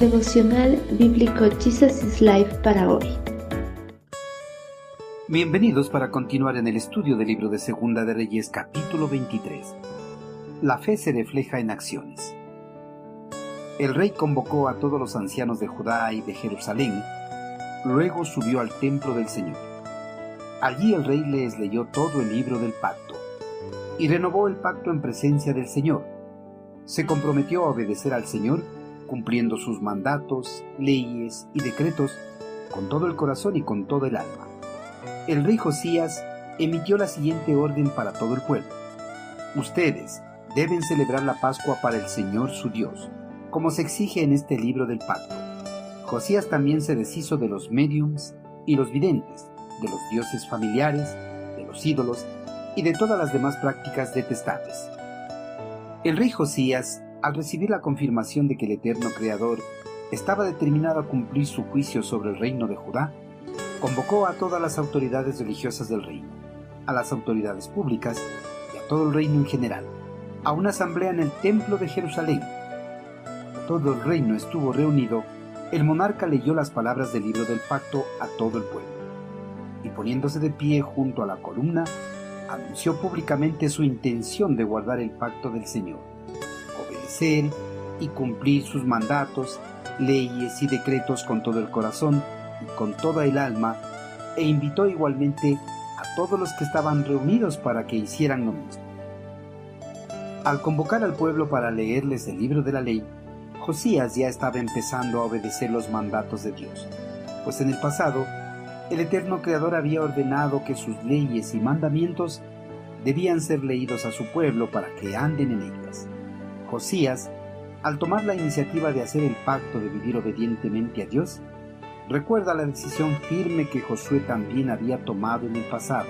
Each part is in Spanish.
Devocional Bíblico Jesus is Life para hoy. Bienvenidos para continuar en el estudio del libro de Segunda de Reyes capítulo 23. La fe se refleja en acciones. El rey convocó a todos los ancianos de Judá y de Jerusalén, luego subió al templo del Señor. Allí el rey les leyó todo el libro del pacto y renovó el pacto en presencia del Señor. Se comprometió a obedecer al Señor, cumpliendo sus mandatos, leyes y decretos con todo el corazón y con todo el alma el rey Josías emitió la siguiente orden para todo el pueblo. Ustedes deben celebrar la Pascua para el Señor su Dios, como se exige en este libro del pacto. Josías también se deshizo de los mediums y los videntes, de los dioses familiares, de los ídolos y de todas las demás prácticas detestables. El rey Josías, al recibir la confirmación de que el eterno Creador estaba determinado a cumplir su juicio sobre el reino de Judá, convocó a todas las autoridades religiosas del reino, a las autoridades públicas y a todo el reino en general, a una asamblea en el templo de Jerusalén. Todo el reino estuvo reunido, el monarca leyó las palabras del libro del pacto a todo el pueblo, y poniéndose de pie junto a la columna, anunció públicamente su intención de guardar el pacto del Señor, y cumplir sus mandatos, leyes y decretos con todo el corazón, con toda el alma e invitó igualmente a todos los que estaban reunidos para que hicieran lo mismo. Al convocar al pueblo para leerles el libro de la ley, Josías ya estaba empezando a obedecer los mandatos de Dios, pues en el pasado el eterno Creador había ordenado que sus leyes y mandamientos debían ser leídos a su pueblo para que anden en ellas. Josías, al tomar la iniciativa de hacer el pacto de vivir obedientemente a Dios, recuerda la decisión firme que Josué también había tomado en el pasado,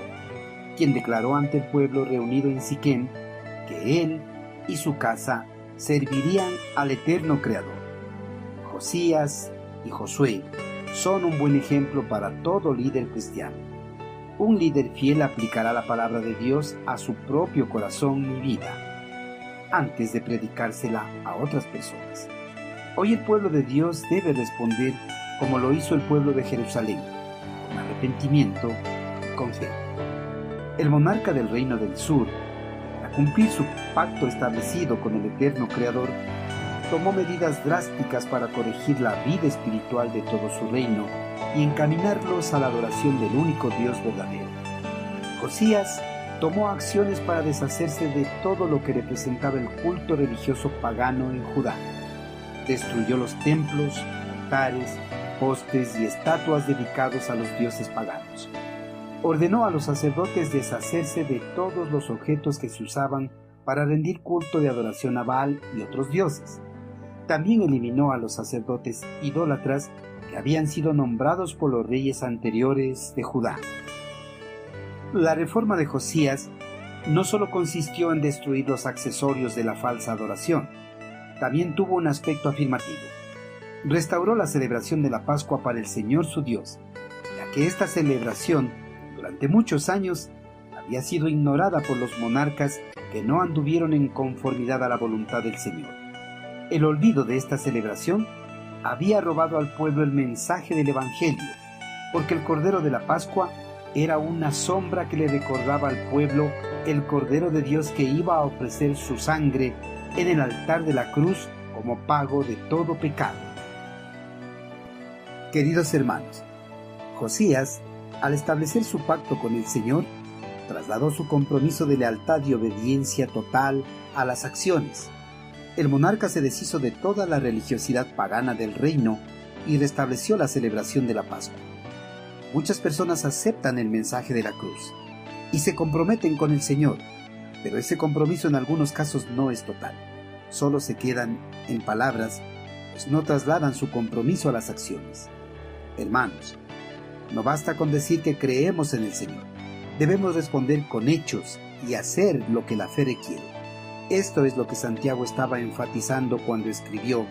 quien declaró ante el pueblo reunido en Siquem que él y su casa servirían al eterno Creador. Josías y Josué son un buen ejemplo para todo líder cristiano. Un líder fiel aplicará la palabra de Dios a su propio corazón y vida antes de predicársela a otras personas. Hoy el pueblo de Dios debe responder como lo hizo el pueblo de Jerusalén, con arrepentimiento y con fe. El monarca del reino del sur, a cumplir su pacto establecido con el eterno Creador, tomó medidas drásticas para corregir la vida espiritual de todo su reino y encaminarlos a la adoración del único Dios verdadero. Josías tomó acciones para deshacerse de todo lo que representaba el culto religioso pagano en Judá. Destruyó los templos, altares, postes y estatuas dedicados a los dioses paganos. Ordenó a los sacerdotes deshacerse de todos los objetos que se usaban para rendir culto de adoración a Baal y otros dioses. También eliminó a los sacerdotes idólatras que habían sido nombrados por los reyes anteriores de Judá. La reforma de Josías no solo consistió en destruir los accesorios de la falsa adoración, también tuvo un aspecto afirmativo restauró la celebración de la Pascua para el Señor su Dios, ya que esta celebración durante muchos años había sido ignorada por los monarcas que no anduvieron en conformidad a la voluntad del Señor. El olvido de esta celebración había robado al pueblo el mensaje del Evangelio, porque el Cordero de la Pascua era una sombra que le recordaba al pueblo el Cordero de Dios que iba a ofrecer su sangre en el altar de la cruz como pago de todo pecado. Queridos hermanos, Josías, al establecer su pacto con el Señor, trasladó su compromiso de lealtad y obediencia total a las acciones. El monarca se deshizo de toda la religiosidad pagana del reino y restableció la celebración de la Pascua. Muchas personas aceptan el mensaje de la cruz y se comprometen con el Señor, pero ese compromiso en algunos casos no es total. Solo se quedan en palabras, pues no trasladan su compromiso a las acciones. Hermanos, no basta con decir que creemos en el Señor. Debemos responder con hechos y hacer lo que la fe requiere. Esto es lo que Santiago estaba enfatizando cuando escribió,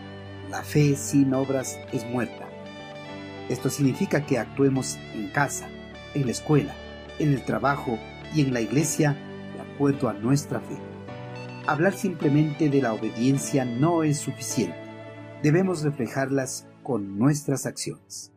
la fe sin obras es muerta. Esto significa que actuemos en casa, en la escuela, en el trabajo y en la iglesia de acuerdo a nuestra fe. Hablar simplemente de la obediencia no es suficiente. debemos reflejarlas con nuestras acciones.